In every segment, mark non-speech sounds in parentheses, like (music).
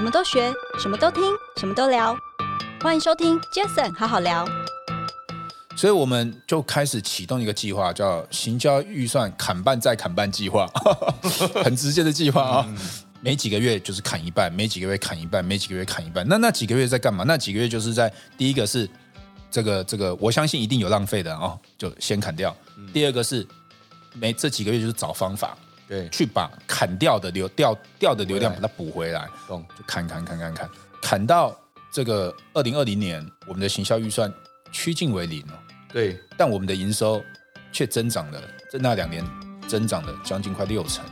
什么都学，什么都听，什么都聊。欢迎收听 Jason 好好聊。所以我们就开始启动一个计划，叫行销预算砍半再砍半计划，(laughs) 很直接的计划啊。每几个月就是砍一半，每几个月砍一半，每几个月砍一半。那那几个月在干嘛？那几个月就是在第一个是这个这个，我相信一定有浪费的哦，就先砍掉。第二个是每这几个月就是找方法。对，去把砍掉的流掉掉的流量把它补回来，懂？就砍砍砍砍砍，砍到这个二零二零年，我们的行销预算趋近为零了。对，但我们的营收却增长了，在那两年增长了将近快六成。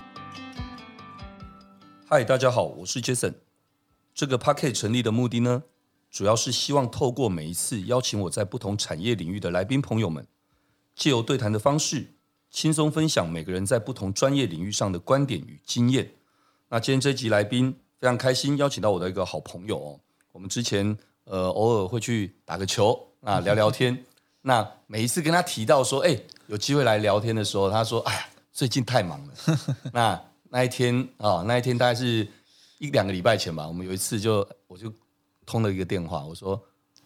嗨，大家好，我是 Jason。这个 Podcast 成立的目的呢，主要是希望透过每一次邀请我在不同产业领域的来宾朋友们，借由对谈的方式。轻松分享每个人在不同专业领域上的观点与经验。那今天这集来宾非常开心，邀请到我的一个好朋友哦。我们之前呃偶尔会去打个球啊，(laughs) 聊聊天。那每一次跟他提到说，哎，有机会来聊天的时候，他说，哎呀，最近太忙了。(laughs) 那那一天啊，那一天大概是一两个礼拜前吧。我们有一次就我就通了一个电话，我说，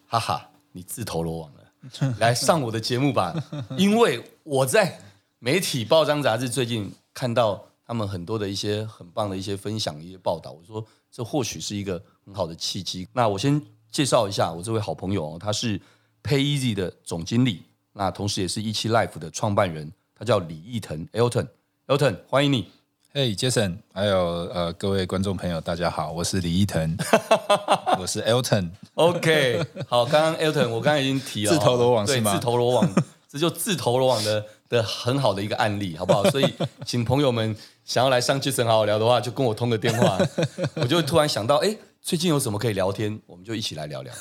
哈哈，你自投罗网了，来上我的节目吧，因为我在。媒体报章杂志最近看到他们很多的一些很棒的一些分享一些报道，我说这或许是一个很好的契机。那我先介绍一下我这位好朋友，哦他是 PayEasy 的总经理，那同时也是一期 Life 的创办人，他叫李义腾 Elton Elton，欢迎你。嘿、hey，Jason，还有呃各位观众朋友，大家好，我是李义腾，(laughs) 我是 Elton。OK，好，刚刚 Elton 我刚刚已经提了，(laughs) 自投罗网是吗？自投罗网，这就自投罗网的。的很好的一个案例，好不好？(laughs) 所以，请朋友们想要来上 Jason 好好聊的话，就跟我通个电话。(laughs) 我就突然想到，哎，最近有什么可以聊天？我们就一起来聊聊。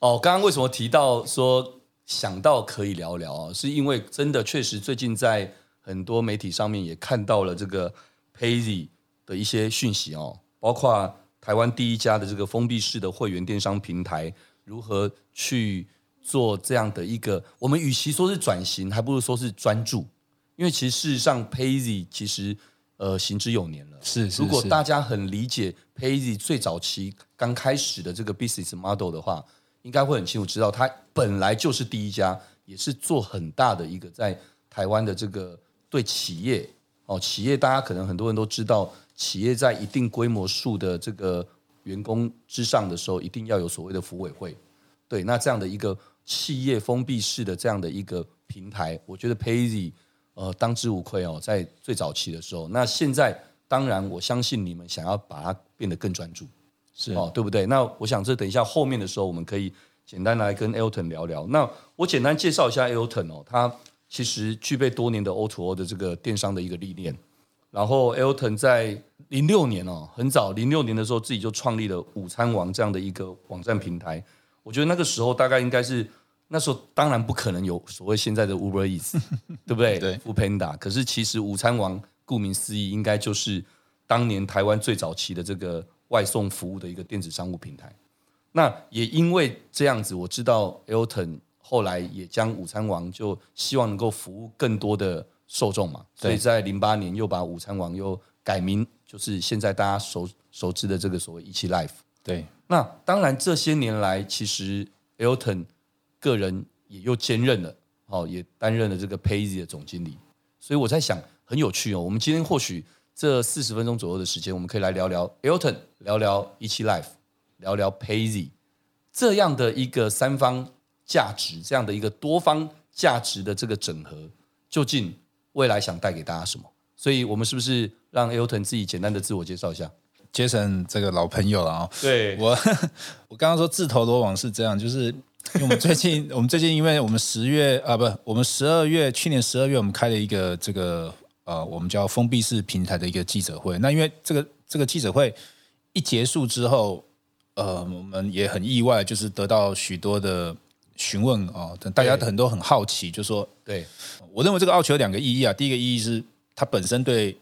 哦，刚刚为什么提到说想到可以聊聊啊？是因为真的确实最近在很多媒体上面也看到了这个 PayEasy 的一些讯息哦，包括台湾第一家的这个封闭式的会员电商平台如何去。做这样的一个，我们与其说是转型，还不如说是专注，因为其实事实上，PayEasy 其实呃行之有年了。是，是，是。如果大家很理解 PayEasy 最早期刚开始的这个 business model 的话，应该会很清楚知道，它本来就是第一家，也是做很大的一个在台湾的这个对企业哦，企业大家可能很多人都知道，企业在一定规模数的这个员工之上的时候，一定要有所谓的服委会。对，那这样的一个。企业封闭式的这样的一个平台，我觉得 PayEasy 呃当之无愧哦，在最早期的时候。那现在当然，我相信你们想要把它变得更专注，是哦，对不对？那我想这等一下后面的时候，我们可以简单来跟 Elton 聊聊。那我简单介绍一下 Elton 哦，他其实具备多年的 O2O 的这个电商的一个历练。然后 Elton 在零六年哦，很早零六年的时候，自己就创立了午餐王这样的一个网站平台。我觉得那个时候大概应该是。那时候当然不可能有所谓现在的 Uber Eats，(laughs) 对不对？对，Foodpanda。可是其实午餐王顾名思义，应该就是当年台湾最早期的这个外送服务的一个电子商务平台。那也因为这样子，我知道 Elton 后来也将午餐王就希望能够服务更多的受众嘛，所以在零八年又把午餐王又改名，就是现在大家熟熟知的这个所谓 17Life。对，那当然这些年来，其实 Elton 个人也又兼任了，哦，也担任了这个 PayEasy 的总经理，所以我在想，很有趣哦。我们今天或许这四十分钟左右的时间，我们可以来聊聊 Elton，聊聊 17Life，聊聊 PayEasy 这样的一个三方价值，这样的一个多方价值的这个整合，究竟未来想带给大家什么？所以我们是不是让 Elton 自己简单的自我介绍一下？Jason 这个老朋友了啊、哦，对我，(laughs) 我刚刚说自投罗网是这样，就是。因为我们最近，我们最近，因为我们十月啊，不，我们十二月，去年十二月，我们开了一个这个呃，我们叫封闭式平台的一个记者会。那因为这个这个记者会一结束之后，呃，我们也很意外，就是得到许多的询问啊，大家很多很好奇，就说，对我认为这个奥奇有两个意义啊。第一个意义是它本身对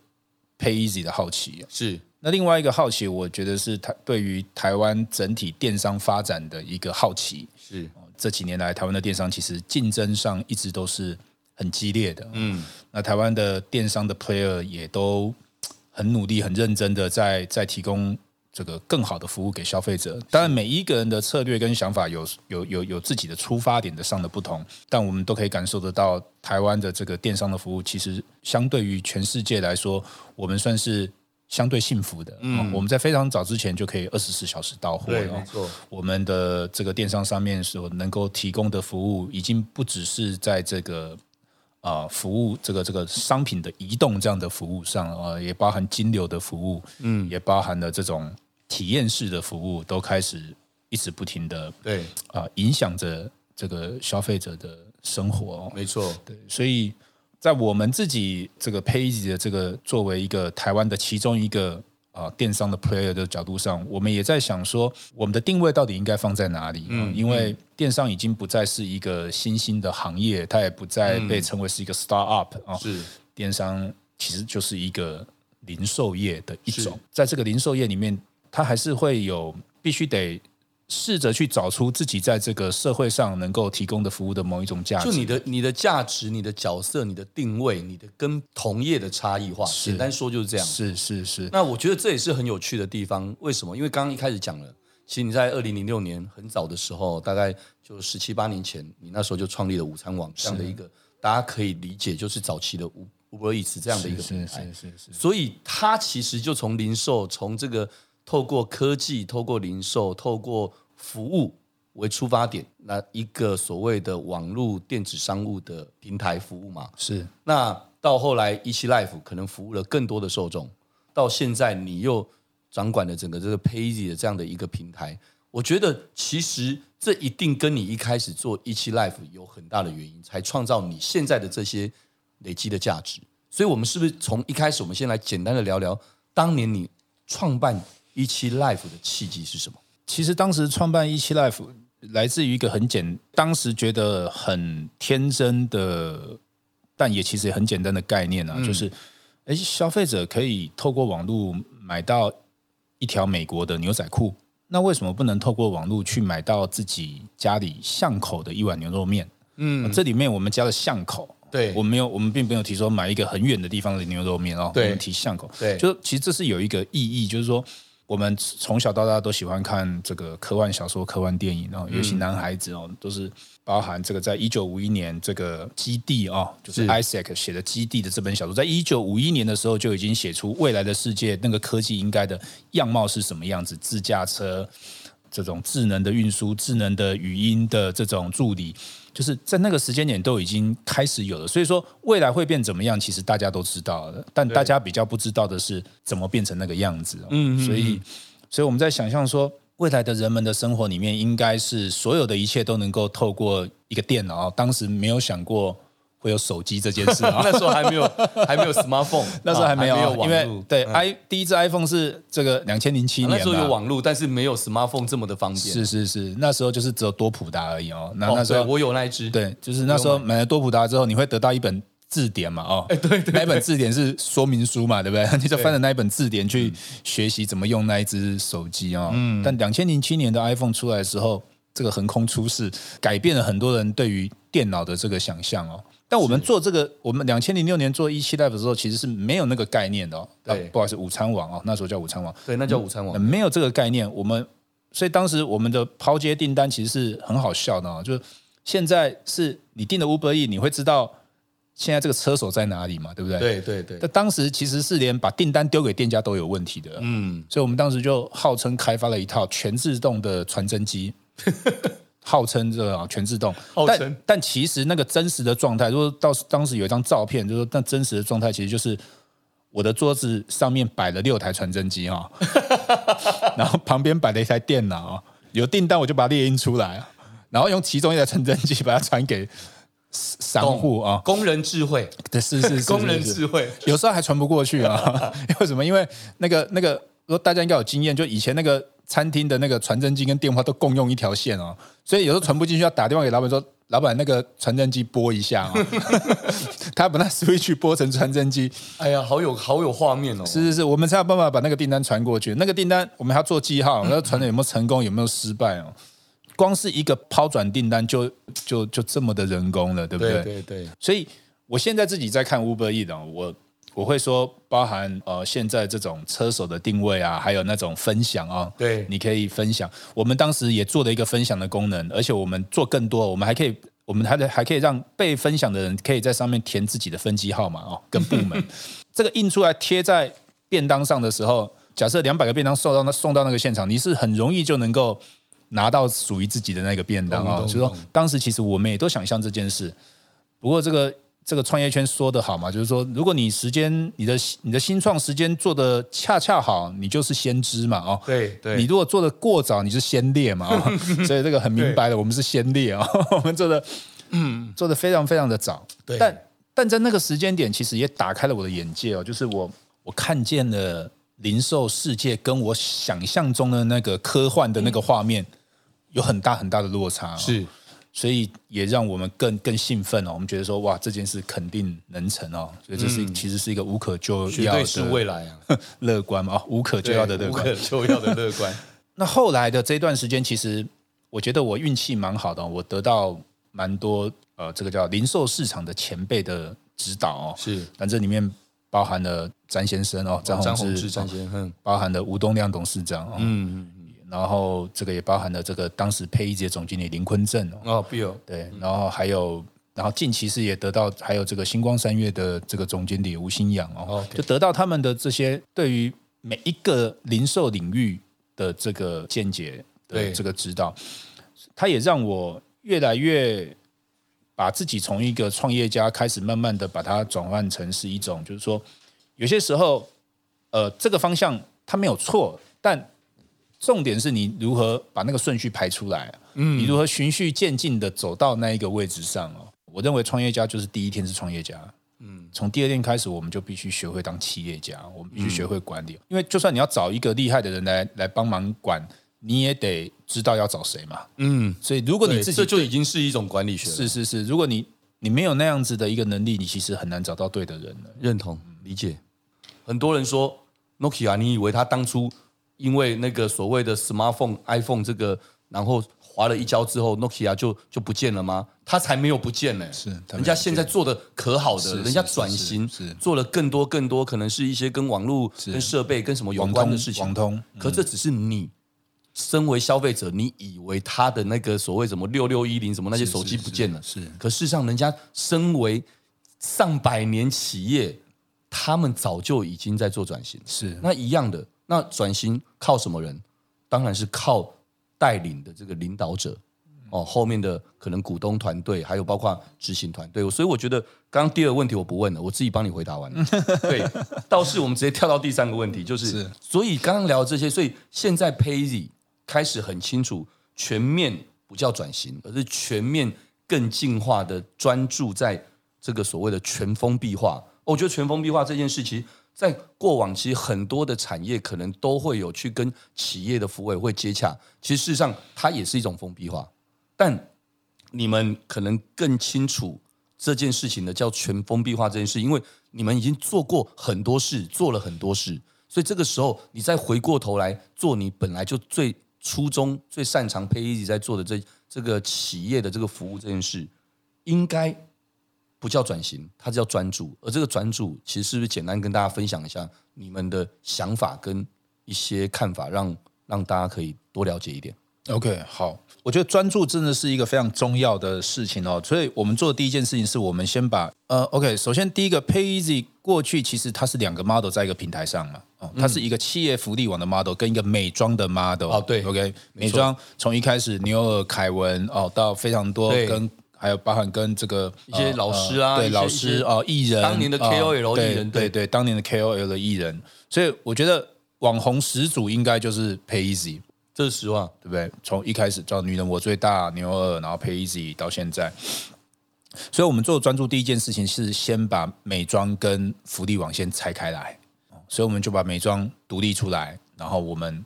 PayEasy 的好奇，是。那另外一个好奇，我觉得是台对于台湾整体电商发展的一个好奇。是这几年来，台湾的电商其实竞争上一直都是很激烈的。嗯，那台湾的电商的 player 也都很努力、很认真的在在提供这个更好的服务给消费者。当然，每一个人的策略跟想法有有有有自己的出发点的上的不同，但我们都可以感受得到，台湾的这个电商的服务，其实相对于全世界来说，我们算是相对幸福的。嗯，我们在非常早之前就可以二十四小时到货。对，没错。我们的这个电商上面所能够提供的服务，已经不只是在这个。啊，服务这个这个商品的移动这样的服务上啊，也包含金流的服务，嗯，也包含了这种体验式的服务，都开始一直不停的对啊，影响着这个消费者的生活。没错，对，所以在我们自己这个 Page 的这个作为一个台湾的其中一个。啊，电商的 player 的角度上，我们也在想说，我们的定位到底应该放在哪里？嗯，因为电商已经不再是一个新兴的行业，它也不再被称为是一个 start up 啊。是，电商其实就是一个零售业的一种，在这个零售业里面，它还是会有必须得。试着去找出自己在这个社会上能够提供的服务的某一种价值，就你的你的价值、你的角色、你的定位、你的跟同业的差异化。简单说就是这样。是是是。那我觉得这也是很有趣的地方。为什么？因为刚刚一开始讲了，其实你在二零零六年很早的时候，大概就十七八年前，你那时候就创立了午餐网这样的一个，大家可以理解就是早期的 Uber Eats 这样的一个平台。是是是。所以它其实就从零售，从这个。透过科技，透过零售，透过服务为出发点，那一个所谓的网络电子商务的平台服务嘛，是。那到后来一期 Life 可能服务了更多的受众，到现在你又掌管了整个这个 Payz 的这样的一个平台，我觉得其实这一定跟你一开始做一期 Life 有很大的原因，才创造你现在的这些累积的价值。所以，我们是不是从一开始，我们先来简单的聊聊当年你创办。17Life 的契机是什么？其实当时创办一期 Life 来自于一个很简，当时觉得很天真的，但也其实也很简单的概念啊，嗯、就是，哎，消费者可以透过网络买到一条美国的牛仔裤，那为什么不能透过网络去买到自己家里巷口的一碗牛肉面？嗯，这里面我们加了巷口，对，我们没有，我们并没有提说买一个很远的地方的牛肉面哦，对，我们提巷口，对，就其实这是有一个意义，就是说。我们从小到大都喜欢看这个科幻小说、科幻电影哦，尤其男孩子哦，都是包含这个在一九五一年这个《基地》哦，就是 Isaac 写的《基地》的这本小说，在一九五一年的时候就已经写出未来的世界那个科技应该的样貌是什么样子，自驾车。这种智能的运输、智能的语音的这种助理，就是在那个时间点都已经开始有了。所以说未来会变怎么样，其实大家都知道了，但大家比较不知道的是怎么变成那个样子。嗯，所以，所以我们在想象说，未来的人们的生活里面，应该是所有的一切都能够透过一个电脑。当时没有想过。会有手机这件事啊，那时候还没有还没有 smartphone，那时候还没有，(laughs) 因为对 i、嗯、第一只 iPhone 是这个两千零七年，那时候有网络，但是没有 smartphone 这么的方便。是是是，那时候就是只有多普达而已哦。那那时候、哦、我有那一支，对，就是那时候买了多普达之后，你会得到一本字典嘛？哦，(laughs) 哎对，对对，那一本字典是说明书嘛，对不对？(laughs) 你就翻着那一本字典去学习怎么用那一只手机哦。嗯，但两千零七年的 iPhone 出来的时候，这个横空出世，改变了很多人对于电脑的这个想象哦。但我们做这个，我们两千零六年做一期 live 的时候，其实是没有那个概念的哦。对，不好意思，午餐网哦，那时候叫午餐网。对，那叫午餐网。没有这个概念，我们所以当时我们的抛接订单其实是很好笑的哦。就是现在是你订的 Uber E，你会知道现在这个车手在哪里嘛？对不对？对对对。但当时其实是连把订单丢给店家都有问题的。嗯。所以我们当时就号称开发了一套全自动的传真机。(laughs) 号称这个啊全自动，但但其实那个真实的状态，如果到当时有一张照片，就是说那真实的状态其实就是我的桌子上面摆了六台传真机哈，(laughs) 然后旁边摆了一台电脑，有订单我就把它列印出来，然后用其中一台传真机把它传给商户啊，工人智慧，对，是是是，工人智慧，有时候还传不过去啊，(laughs) 为什么？因为那个那个，如果大家应该有经验，就以前那个。餐厅的那个传真机跟电话都共用一条线哦，所以有时候传不进去，要打电话给老板说：“老板，那个传真机拨一下啊。(laughs) ”他把那 switch 拨成传真机，哎呀，好有好有画面哦！是是是，我们才有办法把那个订单传过去。那个订单我们还要做记号，要传的有没有成功，有没有失败哦？光是一个抛转订单就就就这么的人工了，对不对？对对对。所以我现在自己在看 Uber Eats 我。我会说，包含呃现在这种车手的定位啊，还有那种分享啊，对，你可以分享。我们当时也做了一个分享的功能，而且我们做更多，我们还可以，我们还还可以让被分享的人可以在上面填自己的分机号码哦，跟部门。(laughs) 这个印出来贴在便当上的时候，假设两百个便当送到那送到那个现场，你是很容易就能够拿到属于自己的那个便当啊。所以说，当时其实我们也都想象这件事，不过这个。这个创业圈说的好嘛，就是说，如果你时间、你的你的新创时间做的恰恰好，你就是先知嘛，哦，对对。你如果做的过早，你是先烈嘛，哦、(laughs) 所以这个很明白的，我们是先烈啊，(laughs) 我们做的嗯。做的非常非常的早，对。但但在那个时间点，其实也打开了我的眼界哦，就是我我看见了零售世界跟我想象中的那个科幻的那个画面有很大很大的落差，是。所以也让我们更更兴奋哦，我们觉得说哇，这件事肯定能成哦，所以这是、嗯、其实是一个无可救药的是未来啊，(laughs) 乐观嘛，无可救药的乐观，无可救药的乐观。(laughs) 那后来的这段时间，其实我觉得我运气蛮好的，我得到蛮多呃，这个叫零售市场的前辈的指导哦，是，但这里面包含了詹先生哦，詹宏志詹先生，包含了吴东亮董事长哦，嗯嗯。然后这个也包含了这个当时 PAYEASY 总经理林坤正哦，Bill 对，然后还有，然后近期是也得到还有这个星光三月的这个总经理吴新阳哦，Okay. 就得到他们的这些对于每一个零售领域的这个见解的这个指导，他也让我越来越把自己从一个创业家开始慢慢的把它转换成是一种，就是说有些时候呃这个方向它没有错，但重点是你如何把那个顺序排出来，嗯，你如何循序渐进的走到那一个位置上哦。我认为创业家就是第一天是创业家，嗯，从第二天开始我们就必须学会当企业家，我们必须学会管理，嗯，因为就算你要找一个厉害的人来来帮忙管，你也得知道要找谁嘛，嗯，所以如果你自己这就已经是一种管理学了，是是是，如果你你没有那样子的一个能力，你其实很难找到对的人了。认同理解，很多人说 Nokia，你以为他当初？因为那个所谓的 smartphone iPhone 这个，然后划了一跤之后，Nokia 就就不见了吗？它才没有不见呢。是，人家现在做的可好的，人家转型做了更多更多，可能是一些跟网络、跟设备、跟什么有关的事情。网通，可这只是你身为消费者，你以为他的那个所谓什么六六一零什么那些手机不见了，是。可事实上，人家身为上百年企业，他们早就已经在做转型。是，那一样的。那转型靠什么人？当然是靠带领的这个领导者哦，后面的可能股东团队，还有包括执行团队。所以我觉得，刚刚第二个问题我不问了，我自己帮你回答完了。(laughs) 对，倒是我们直接跳到第三个问题，就是，是所以刚刚聊这些，所以现在 PAYEASY 开始很清楚，全面不叫转型，而是全面更进化的专注在这个所谓的全封闭化。我觉得全封闭化这件事情。在过往，其实很多的产业可能都会有去跟企业的服委会接洽。其实事实上，它也是一种封闭化。但你们可能更清楚这件事情的叫全封闭化这件事，因为你们已经做过很多事，做了很多事，所以这个时候你再回过头来做你本来就最初衷、最擅长 PAYEASY 在做的这这个企业的这个服务这件事，应该。不叫转型，它叫专注。而这个专注，其实是不是简单跟大家分享一下你们的想法跟一些看法，让让大家可以多了解一点？OK，好，我觉得专注真的是一个非常重要的事情哦。所以我们做的第一件事情是我们先把呃，OK，首先第一个 PAYEASY 过去其实它是两个 model 在一个平台上嘛，哦，它是一个企业福利网的 model 跟一个美妆的 model。哦，对，OK，美妆从一开始牛尔、凯文哦，到非常多跟。还有包含跟这个一些老师啊，呃、对老师啊，艺人，当年的 KOL 艺人，对对，当年的 KOL 的艺人，所以我觉得网红始祖应该就是 PAYEASY，这是实话，对不对？从一开始叫女人我最大牛二，然后 PAYEASY 到现在，所以我们做专注第一件事情是先把美妆跟福利网先拆开来，所以我们就把美妆独立出来，然后我们。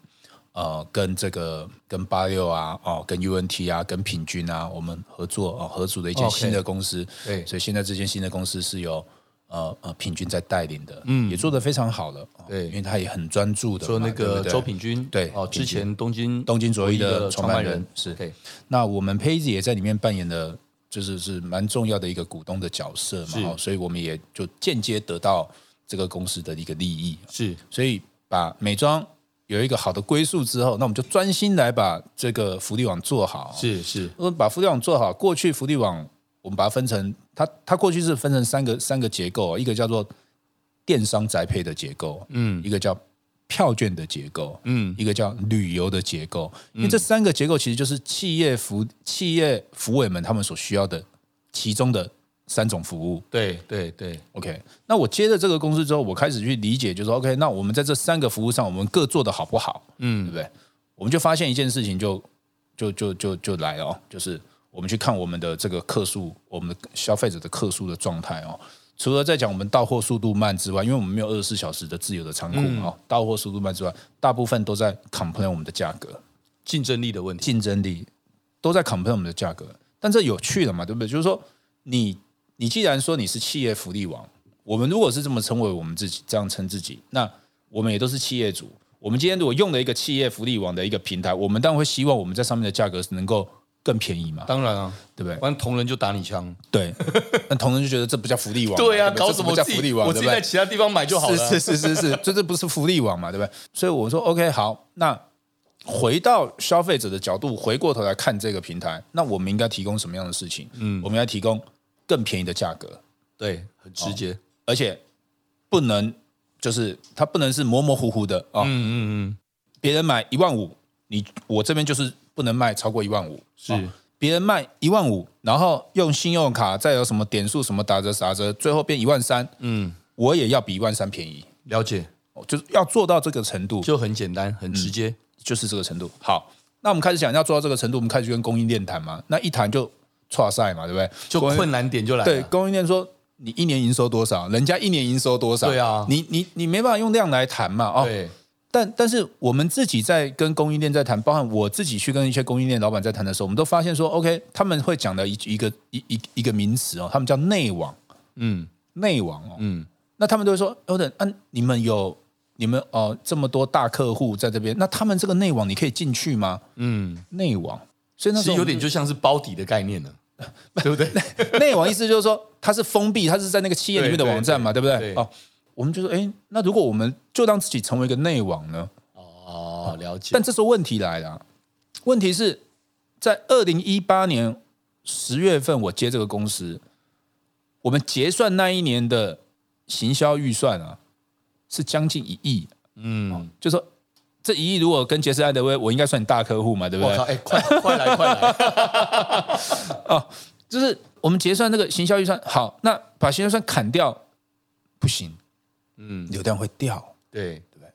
呃，跟这个跟八六啊，哦，跟 UNT 啊，跟平均啊，我们合作哦，合组的一间新的公司。对，所以现在这间新的公司是由呃呃品均在带领的，嗯，也做得非常好了。对，因为他也很专注的。做那个周品均，对，哦，之前东京东京卓一的创办人是。对，那我们 PAYEASY 也在里面扮演的，就是是蛮重要的一个股东的角色嘛。哦，所以我们也就间接得到这个公司的一个利益。是，所以把美妆有一个好的归宿之后，那我们就专心来把这个福利网做好。是是，我们把福利网做好。过去福利网我们把它分成，它它过去是分成三个三个结构，一个叫做电商宅配的结构，嗯，一个叫。票券的结构，嗯，一个叫旅游的结构，因为这三个结构其实就是企业服企业福委们他们所需要的其中的三种服务。对对对，OK。那我接了这个公司之后，我开始去理解，就是说 OK，那我们在这三个服务上，我们各做的好不好？嗯，对不对？我们就发现一件事情就，就就就就就来了哦，就是我们去看我们的这个客数，我们的消费者的客数的状态哦。除了在讲我们到货速度慢之外，因为我们没有二十四小时的自由的仓库啊，嗯、到货速度慢之外，大部分都在 complain 我们的价格、竞争力的问题。竞争力都在 complain 我们的价格，但这有趣了嘛？对不对？就是说，你你既然说你是企业福利网，我们如果是这么称为我们自己，这样称自己，那我们也都是企业主。我们今天如果用了一个企业福利网的一个平台，我们当然会希望我们在上面的价格是能够。更便宜嘛？当然啊，对不对？不然同仁就打你枪。对，那同仁就觉得这不叫福利网。(laughs) 对啊，对搞什么叫福利网？我自己在其他地方买就好了。是是是是是，这这不是福利网嘛？对不对？所以我说 OK，好，那回到消费者的角度，回过头来看这个平台，那我们应该提供什么样的事情？嗯，我们要提供更便宜的价格，对，很直接，而且不能就是它不能是模模糊糊的啊。嗯嗯嗯，别人买一万五，你我这边就是不能卖超过一万五。是。别人卖一万五，然后用信用卡再有什么点数什么打折打折，最后变一万三。嗯，我也要比一万三便宜。了解，就是要做到这个程度，就很简单，很直接，嗯，就是这个程度。好，那我们开始讲要做到这个程度，我们开始跟供应链谈嘛。那一谈就挫赛嘛，对不对？就困难点就来了。对，供应链说你一年营收多少？人家一年营收多少？对啊，你你你没办法用量来谈嘛。哦，对。但但是我们自己在跟供应链在谈，包含我自己去跟一些供应链老板在谈的时候，我们都发现说，OK，他们会讲的一一个一一一个名词哦，他们叫内网，嗯，内网哦，嗯，那他们都会说，欧等，啊，你们有你们哦这么多大客户在这边，那他们这个内网你可以进去吗？嗯，内网，所以那时候有点就像是包底的概念了，(laughs) 对不对？内网意思就是说它是封闭，它是在那个企业里面的网站嘛，对，不对？哦。我们就说，哎，那如果我们就让自己成为一个内网呢？哦，了解。但这时候问题来了，问题是在二零一八年十月份，我接这个公司，我们结算那一年的行销预算啊，是将近一亿。嗯，就说这一亿如果跟杰斯艾德威，我应该算你大客户嘛，对不对？哎，快快来快来！(laughs) 哦，就是我们结算那个行销预算，好，那把行销预算砍掉，不行。嗯，流量会掉，对对不对？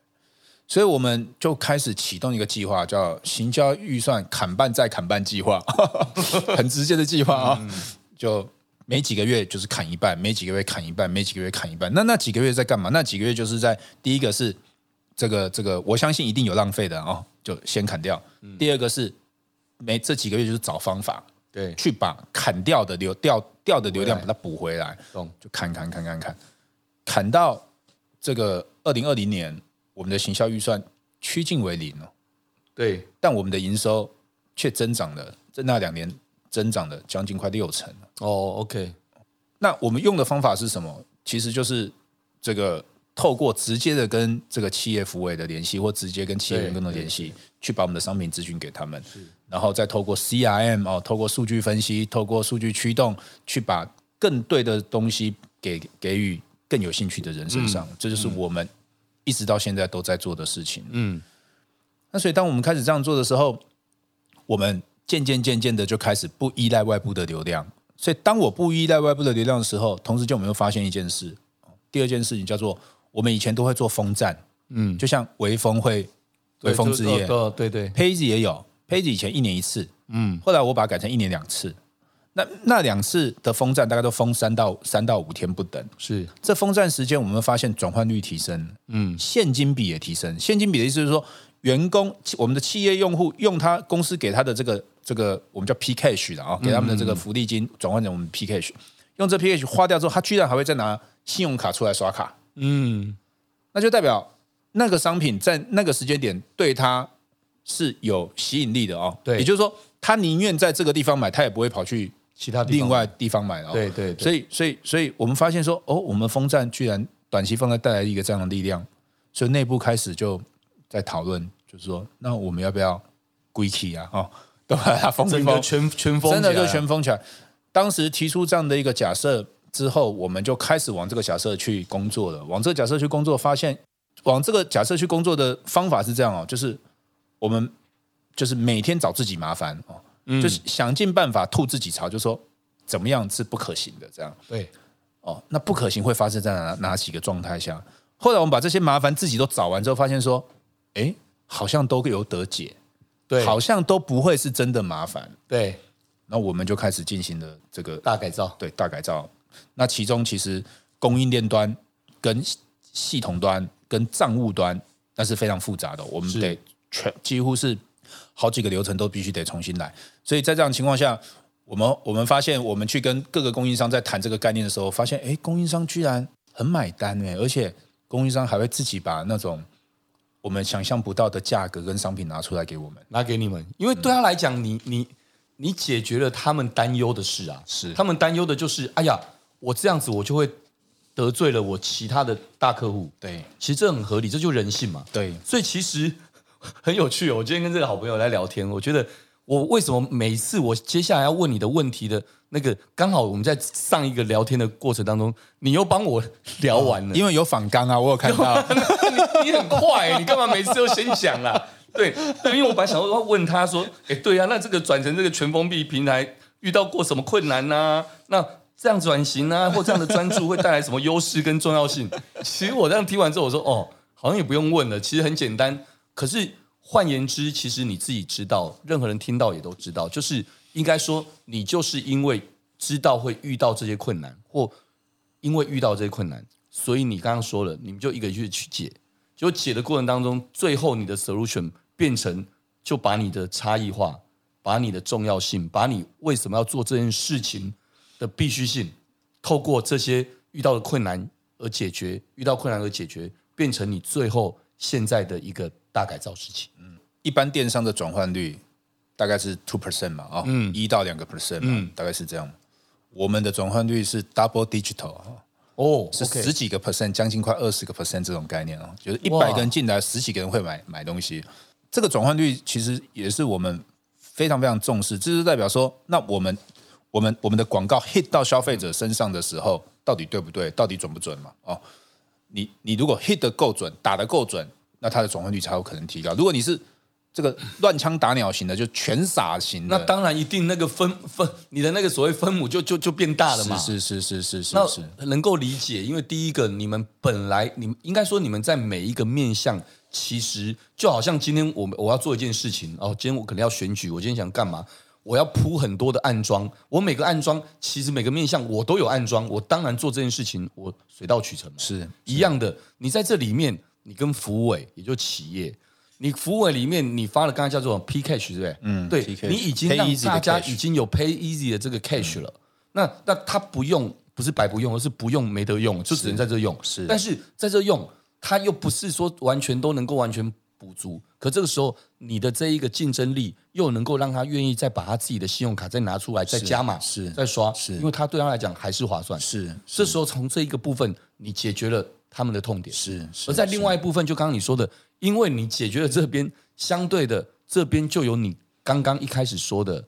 所以我们就开始启动一个计划，叫行销预算砍半再砍半计划，(laughs) 很直接的计划啊。嗯、就每几个月就是砍一半，每几个月砍一半，每几个月砍一半。那那几个月在干嘛？那几个月就是在第一个是这个这个，我相信一定有浪费的哦，就先砍掉。嗯、第二个是每这几个月就是找方法，对，去把砍掉的流掉掉的流量把它补回来，懂？就砍砍砍砍砍，砍到。这个二零二零年，我们的行销预算趋近为零了，对，但我们的营收却增长了，在那两年增长了将近快六成。哦，OK，那我们用的方法是什么？其实就是这个透过直接的跟这个企业服务的联系，或直接跟企业员工的联系，去把我们的商品资讯给他们，然后再透过 CRM 哦，透过数据分析，透过数据驱动，去把更对的东西给给予。更有兴趣的人身上，这就是我们一直到现在都在做的事情。嗯，那所以当我们开始这样做的时候，我们渐渐渐渐的就开始不依赖外部的流量。所以当我不依赖外部的流量的时候，同时就我们又发现一件事。第二件事情叫做，我们以前都会做风站，嗯，就像微风会、微风之夜，对对，Page 也有，Page 以前一年一次，嗯，后来我把它改成一年两次。那那两次的封站大概都封三到三到五天不等，是。这封站时间，我们发现转换率提升，嗯，现金比也提升。现金比的意思是说，员工我们的企业用户用他公司给他的这个这个我们叫 P cash 的啊，给他们的这个福利金转换成我们 P cash，用这 P cash 花掉之后，他居然还会再拿信用卡出来刷卡，嗯，那就代表那个商品在那个时间点对他是有吸引力的哦，对，也就是说他宁愿在这个地方买，他也不会跑去。其他另外地方。买哦，对对，所以所以所以我们发现说，哦，我们封站居然短期方案带来一个这样的力量，所以内部开始就在讨论，就是说，那我们要不要归期啊？哦，对封一封，全全封，真的就全封起来。当时提出这样的一个假设之后，我们就开始往这个假设去工作了。往这个假设去工作，发现往这个假设去工作的方法是这样哦，就是我们就是每天找自己麻烦哦，嗯、就是想尽办法吐自己槽，就说怎么样是不可行的这样。对，哦，那不可行会发生在哪哪几个状态下？后来我们把这些麻烦自己都找完之后，发现说，哎，好像都有得解，对，好像都不会是真的麻烦，对。那我们就开始进行了这个大改造，对，大改造。那其中其实供应链端、跟系统端、跟账务端，那是非常复杂的，我们得全几乎是好几个流程都必须得重新来。所以在这样情况下，我们我们发现，我们去跟各个供应商在谈这个概念的时候，发现，哎，供应商居然很买单哎，而且供应商还会自己把那种我们想象不到的价格跟商品拿出来给我们，拿给你们，因为对他来讲，你你。你解决了他们担忧的事啊，是。他们担忧的就是，哎呀，我这样子我就会得罪了我其他的大客户。对，其实这很合理，这就是人性嘛。对，所以其实很有趣哦。我今天跟这个好朋友来聊天，我觉得我为什么每次我接下来要问你的问题的那个，刚好我们在上一个聊天的过程当中，你又帮我聊完了，(laughs) 因为有反刚啊，我有看到。你，你很快，你干嘛每次都先讲啦？对 (laughs) 对，因为我本来想说要问他说，哎，对呀、啊，那这个转成这个全封闭平台遇到过什么困难呢、啊？那这样转型啊，(laughs) 或这样的专注会带来什么优势跟重要性？(laughs) 其实我这样听完之后，我说哦，好像也不用问了，其实很简单。可是换言之，其实你自己知道，任何人听到也都知道，就是应该说，你就是因为知道会遇到这些困难，或因为遇到这些困难，所以你刚刚说了，你们就一个一个去解。就解的过程当中，最后你的 solution 变成就把你的差异化，把你的重要性，把你为什么要做这件事情的必须性，透过这些遇到的困难而解决，遇到困难而解决，变成你最后现在的一个大改造事情。嗯，一般电商的转换率大概是 two percent 嘛，啊、哦，嗯，一到两个 percent，嗯，大概是这样。我们的转换率是 double digital 哦，oh, okay. 是十几个 percent，将近快二十个 percent 这种概念哦，就是一百个人进来，十几个人会买买东西。这个转换率其实也是我们非常非常重视，这是代表说，那我们我们我们的广告 hit 到消费者身上的时候，到底对不对？到底准不准嘛？哦，你你如果 hit 得够准，打得够准，那它的转换率才有可能提高。如果你是这个乱枪打鸟型的，就全撒型的，那当然一定那个分分你的那个所谓分母就就就变大了嘛。是是是是是是，是，那能够理解，因为第一个你们本来你们应该说你们在每一个面向，其实就好像今天我我要做一件事情哦，今天我可能要选举，我今天想干嘛？我要铺很多的暗桩，我每个暗桩其实每个面向我都有暗桩，我当然做这件事情我水到渠成，是，是一样的。你在这里面，你跟服务委也就企业。你服务里面你发了刚才叫做 P cash 对不对？嗯，对你已经让大家已经有 Pay Easy 的这个 cash 了。嗯、那那他不用不是白不用，而是不用没得用，就只能在这用。是，但是在这用，他又不是说完全都能够完全补足。可这个时候，你的这一个竞争力又能够让他愿意再把他自己的信用卡再拿出来再加码，是再刷，是因为他对他来讲还是划算。是，这时候从这一个部分你解决了他们的痛点。是，是而在另外一部分，就刚刚你说的。因为你解决了这边，相对的这边就有你刚刚一开始说的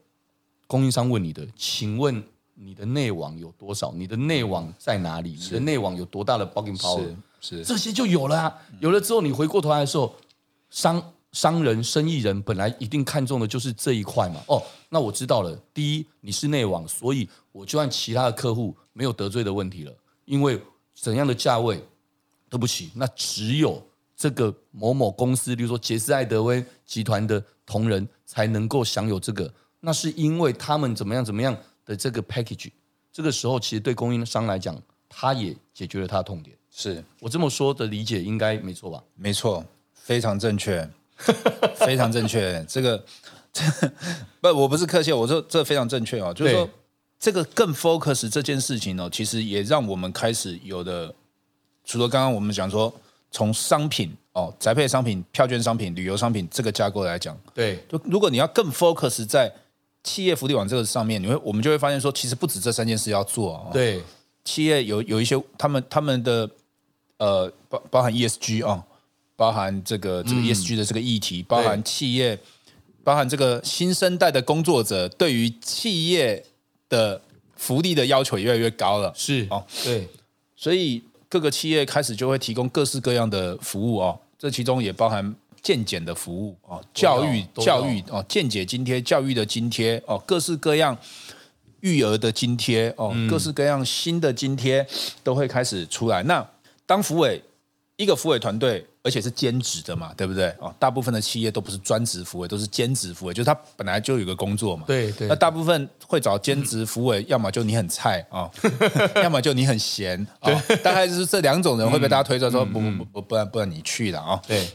供应商问你的，请问你的内网有多少？你的内网在哪里？你的内网有多大的 bargaining power？是，是这些就有了啊。有了之后，你回过头来的时候，商商人、生意人本来一定看重的就是这一块嘛。哦，那我知道了。第一，你是内网，所以我就按其他的客户没有得罪的问题了。因为怎样的价位，对不起，那只有。这个某某公司，比如说杰斯艾德威集团的同仁才能够享有这个，那是因为他们怎么样怎么样的这个 package。这个时候，其实对供应商来讲，他也解决了他的痛点。是我这么说的理解，应该没错吧？没错，非常正确，非常正确。这个 (laughs) 不，我不是客气，我说这非常正确哦。就是说，这个更 focus 这件事情哦，其实也让我们开始有的，除了刚刚我们讲说。从商品哦，宅配商品、票券商品、旅游商品这个架构来讲，对，就如果你要更 focus 在企业福利网这个上面，你会我们就会发现说，其实不止这三件事要做哦。对，企业有有一些他们他们的呃包包含 ESG 啊、哦，包含这个这个 ESG 的这个议题，嗯、包含企业，包含这个新生代的工作者对于企业的福利的要求也越来越高了。是哦，对，所以各个企业开始就会提供各式各样的服务哦，这其中也包含健检的服务哦，教育教育哦，健检津贴、教育的津贴哦，各式各样。育儿的津贴哦，各式各样新的津贴都会开始出来。那当福委一个福委团队，而且是兼职的嘛，对不对？哦，大部分的企业都不是专职服务，都是兼职服务，就是他本来就有个工作嘛。对对。那大部分会找兼职福委，要么就你很菜啊，(laughs) 要么就你很闲啊，大概就是这两种人会被大家推着说不不不不，不然不然你去了啊。对。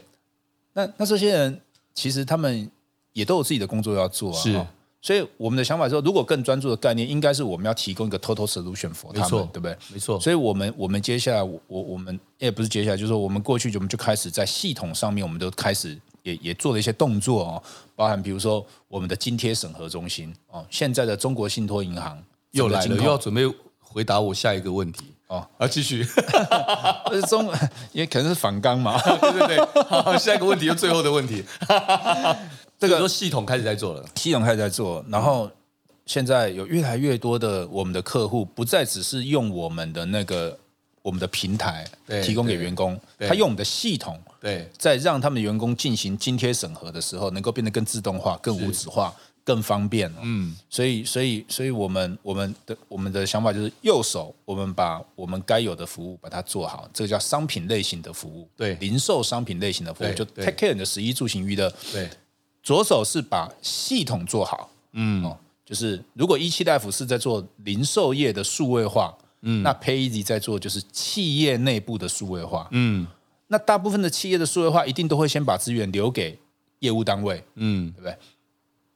那那这些人其实他们也都有自己的工作要做啊。是。所以我们的想法说，如果更专注的概念，应该是我们要提供一个 total solution for 他们，对不对？没错。所以我们我们接下来我我们也不是接下来，就是说我们过去就我们就开始在系统上面，我们都开始也也做了一些动作哦，包含比如说我们的津贴审核中心哦，现在的中国信托银行又来了，又要准备回答我下一个问题哦，啊，继续，(laughs) 中 (laughs) 因为可能是反刚嘛，(laughs) 对对对，好，下一个问题就最后的问题。这个说系统开始在做了，系统开始在做，然后现在有越来越多的我们的客户不再只是用我们的那个我们的平台提供给员工，他用我们的系统，对，在让他们的员工进行津贴审核的时候，能够变得更自动化、更无纸化、更方便。嗯，所以，所以，所以我们我们的我们的想法就是，右手我们把我们该有的服务把它做好，这个叫商品类型的服务，对，零售商品类型的服务，就 take care 你的十一住行娱乐，对。左手是把系统做好，嗯，哦，就是如果一期大夫是在做零售业的数位化，嗯，那 PayEasy 在做就是企业内部的数位化，嗯，那大部分的企业的数位化一定都会先把资源留给业务单位，嗯，对不对？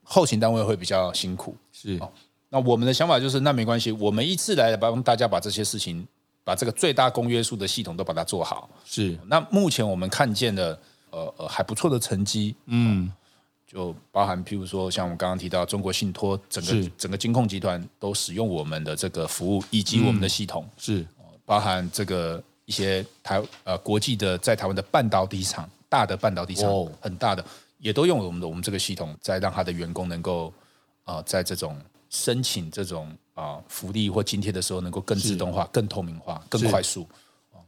后勤单位会比较辛苦，是，哦，那我们的想法就是，那没关系，我们一次来帮大家把这些事情，把这个最大公约数的系统都把它做好，是。那目前我们看见的，呃呃，还不错的成绩，嗯。就包含，譬如说，像我们刚刚提到，中国信托整个整个金控集团都使用我们的这个服务，以及我们的系统，嗯、是包含这个一些台呃国际的在台湾的半导体厂，大的半导体厂，哦、很大的，也都用我们的我们这个系统，在让他的员工能够啊、呃，在这种申请这种啊、呃、福利或津贴的时候，能够更自动化、更透明化、更快速。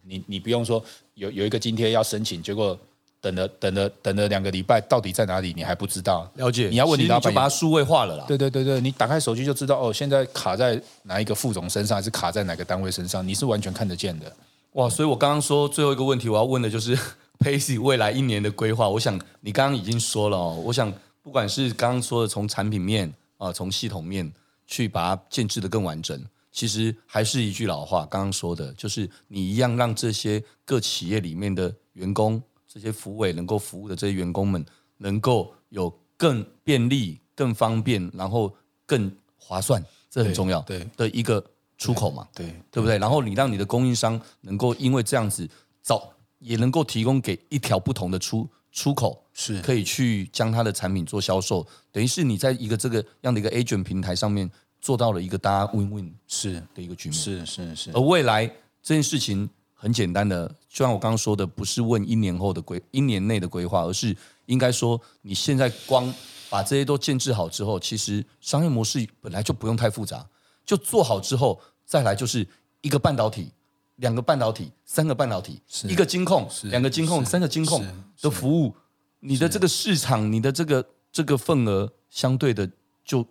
你你不用说有有一个津贴要申请，结果。等了等了等了两个礼拜，到底在哪里？你还不知道。了解。你要问你老板，就把它数位化了啦。对对对对，你打开手机就知道哦，现在卡在哪一个副总身上，还是卡在哪个单位身上？你是完全看得见的。哇，所以我刚刚说最后一个问题，我要问的就是 PayEasy 未来一年的规划。我想你刚刚已经说了哦，我想不管是刚刚说的从产品面啊、呃，从系统面去把它建制的更完整，其实还是一句老话，刚刚说的就是你一样让这些各企业里面的员工。这些服委能够服务的这些员工们，能够有更便利、更方便，然后更划算，这很重要。对的一个出口嘛，对对，不对？然后你让你的供应商能够因为这样子找也能够提供给一条不同的出出口，是可以去将他的产品做销售，等于是你在一个这个样的一个 agent 平台上面做到了一个大家 win win 是的一个局面，是是是。而未来这件事情。很简单的，就像我刚刚说的，不是问一年后的规，一年内的规划，而是应该说，你现在光把这些都建制好之后，其实商业模式本来就不用太复杂，就做好之后，再来就是一个半导体，两个半导体，三个半导体，一个金控，两个金控，三个金控的服务，你的这个市场，你的这个这个份额相对的就。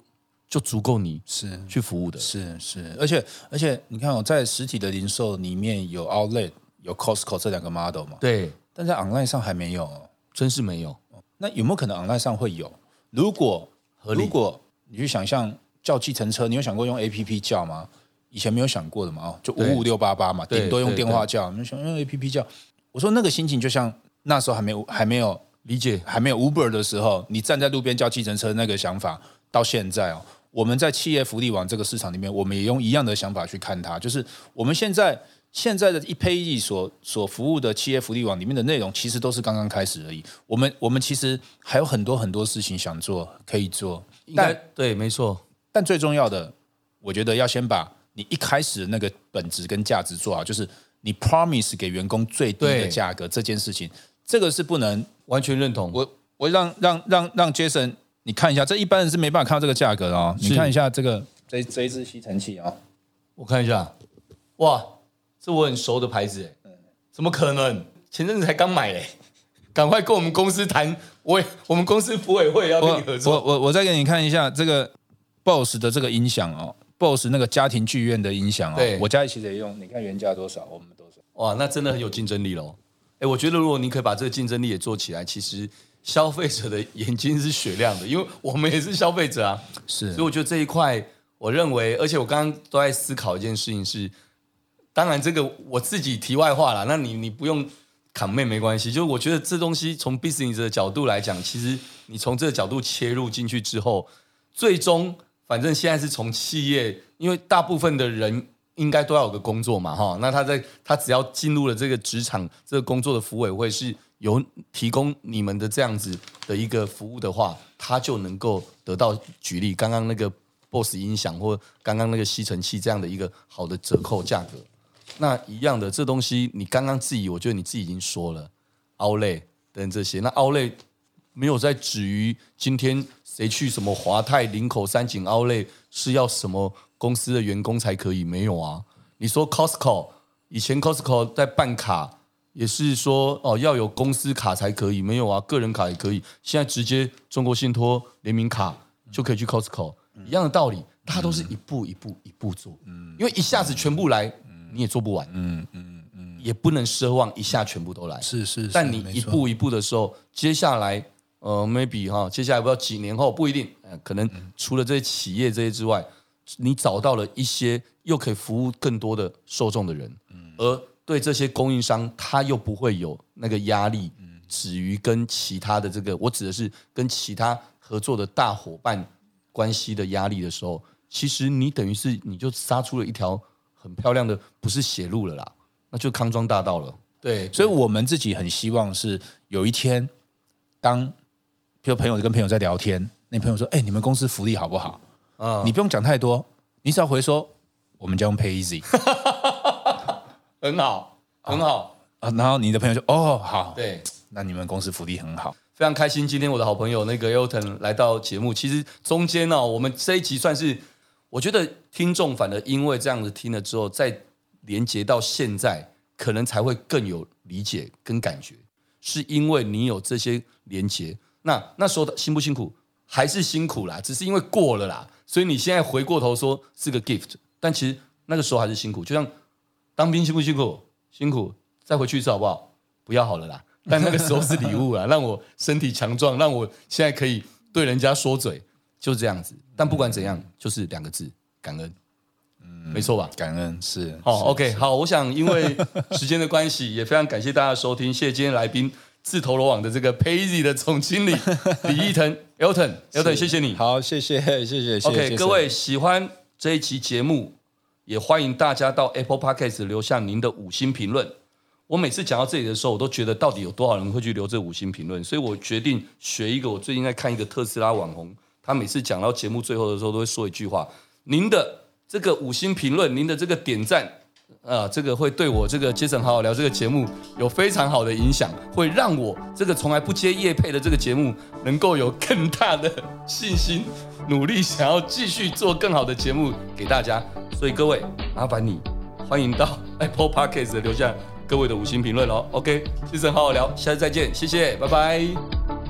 就足够你是去服务的，是是，而且而且你看哦，在实体的零售里面有 Outlet 有 Costco 这两个 model 嘛？对，但在 online 上还没有，真是没有。那有没有可能 online 上会有？如果如果你去想象叫计程车，你有想过用 APP 叫吗？以前没有想过的嘛？哦，就五五六八八嘛，顶多用电话叫。你想用 APP 叫？我说那个心情就像那时候还没有还没有理解还没有 Uber 的时候，你站在路边叫计程车那个想法，到现在哦。我们在企业福利网这个市场里面，我们也用一样的想法去看它，就是我们现在现在的一 PayEasy 所所服务的企业福利网里面的内容，其实都是刚刚开始而已。我们我们其实还有很多很多事情想做，可以做。但对，没错。但最重要的，我觉得要先把你一开始的那个本质跟价值做好，就是你 promise 给员工最低的价格这件事情，这个是不能完全认同。我我让让让让 Jason 你看一下，这一般人是没办法看到这个价格的哦。你看一下这个这这一支吸尘器啊、哦，我看一下，哇，这我很熟的牌子哎，怎么可能？前阵子才刚买嘞，赶快跟我们公司谈，我我们公司福委会要跟你合作。我我我再给你看一下这个 BOSS 的这个音响哦。BOSS 那个家庭剧院的音响哦，我家里其实也用。你看原价多少，我们多少？哇，那真的很有竞争力喽！哎，我觉得如果你可以把这个竞争力也做起来，其实消费者的眼睛是雪亮的，因为我们也是消费者啊。是，所以我觉得这一块，我认为，而且我刚刚都在思考一件事情是，当然这个我自己题外话了，那你你不用 comment 没关系。就是我觉得这东西从 business 的角度来讲，其实你从这个角度切入进去之后，最终。反正现在是从企业，因为大部分的人应该都要有个工作嘛，哈，那他在他只要进入了这个职场，这个工作的福委会是有提供你们的这样子的一个服务的话，他就能够得到举例刚刚那个 BOSS 音响或刚刚那个吸尘器这样的一个好的折扣价格。那一样的这东西，你刚刚自己，我觉得你自己已经说了，Outlet 等这些，那 Outlet 没有在止于今天。谁去什么华泰、林口、三井 Outlet 是要什么公司的员工才可以？没有啊！你说 Costco 以前 Costco 在办卡也是说哦要有公司卡才可以，没有啊，个人卡也可以。现在直接中国信托联名卡就可以去 Costco，一样的道理，大家都是一步一步一步做，嗯因为一下子全部来你也做不完，嗯嗯嗯，也不能奢望一下全部都来，是是，但你一步一步的时候，接下来。呃，maybe 哈，接下来不知道几年后不一定，呃，可能除了这些企业这些之外，你找到了一些又可以服务更多的受众的人，而对这些供应商，他又不会有那个压力，止于跟其他的这个，我指的是跟其他合作的大伙伴关系的压力的时候，其实你等于是你就杀出了一条很漂亮的，不是血路了啦，那就康庄大道了。对，所以我们自己很希望是有一天当。比如朋友跟朋友在聊天，那朋友说：“哎、欸，你们公司福利好不好？”嗯，你不用讲太多，你只要回说：“我们就用 PayEasy，很好，很好。啊”然后你的朋友就：“哦，好，对，那你们公司福利很好，非常开心。”今天我的好朋友那个 Elton 来到节目，其实中间呢、哦，我们这一集算是，我觉得听众反而因为这样子听了之后，再连接到现在，可能才会更有理解跟感觉，是因为你有这些连接。那那时候的辛不辛苦？还是辛苦啦，只是因为过了啦，所以你现在回过头说是个 gift，但其实那个时候还是辛苦。就像当兵辛不辛苦？辛苦，再回去一次好不好？不要好了啦。(laughs) 但那个时候是礼物啊，让我身体强壮，让我现在可以对人家说嘴，就是这样子。但不管怎样，就是两个字：感恩。嗯，没错吧？感恩是。好，OK，好。我想因为时间的关系，也非常感谢大家的收听，谢谢今天来宾。自投罗网的这个 PayEasy 的总经理 (laughs) 李义腾 Elton，Elton，谢谢你。好，谢谢，谢谢，谢谢。OK，各位喜欢这一期节目，也欢迎大家到 Apple Podcast 留下您的五星评论。我每次讲到这里的时候，我都觉得到底有多少人会去留这五星评论，所以我决定学一个。我最近在看一个特斯拉网红，他每次讲到节目最后的时候，都会说一句话：您的这个五星评论，您的这个点赞。啊，这个会对我这个杰森好好聊这个节目有非常好的影响，会让我这个从来不接夜配的这个节目能够有更大的信心，努力想要继续做更好的节目给大家。所以各位，麻烦你欢迎到 Apple Podcast 留下各位的五星评论哦。OK，《杰森好好聊，下次再见，谢谢，拜拜。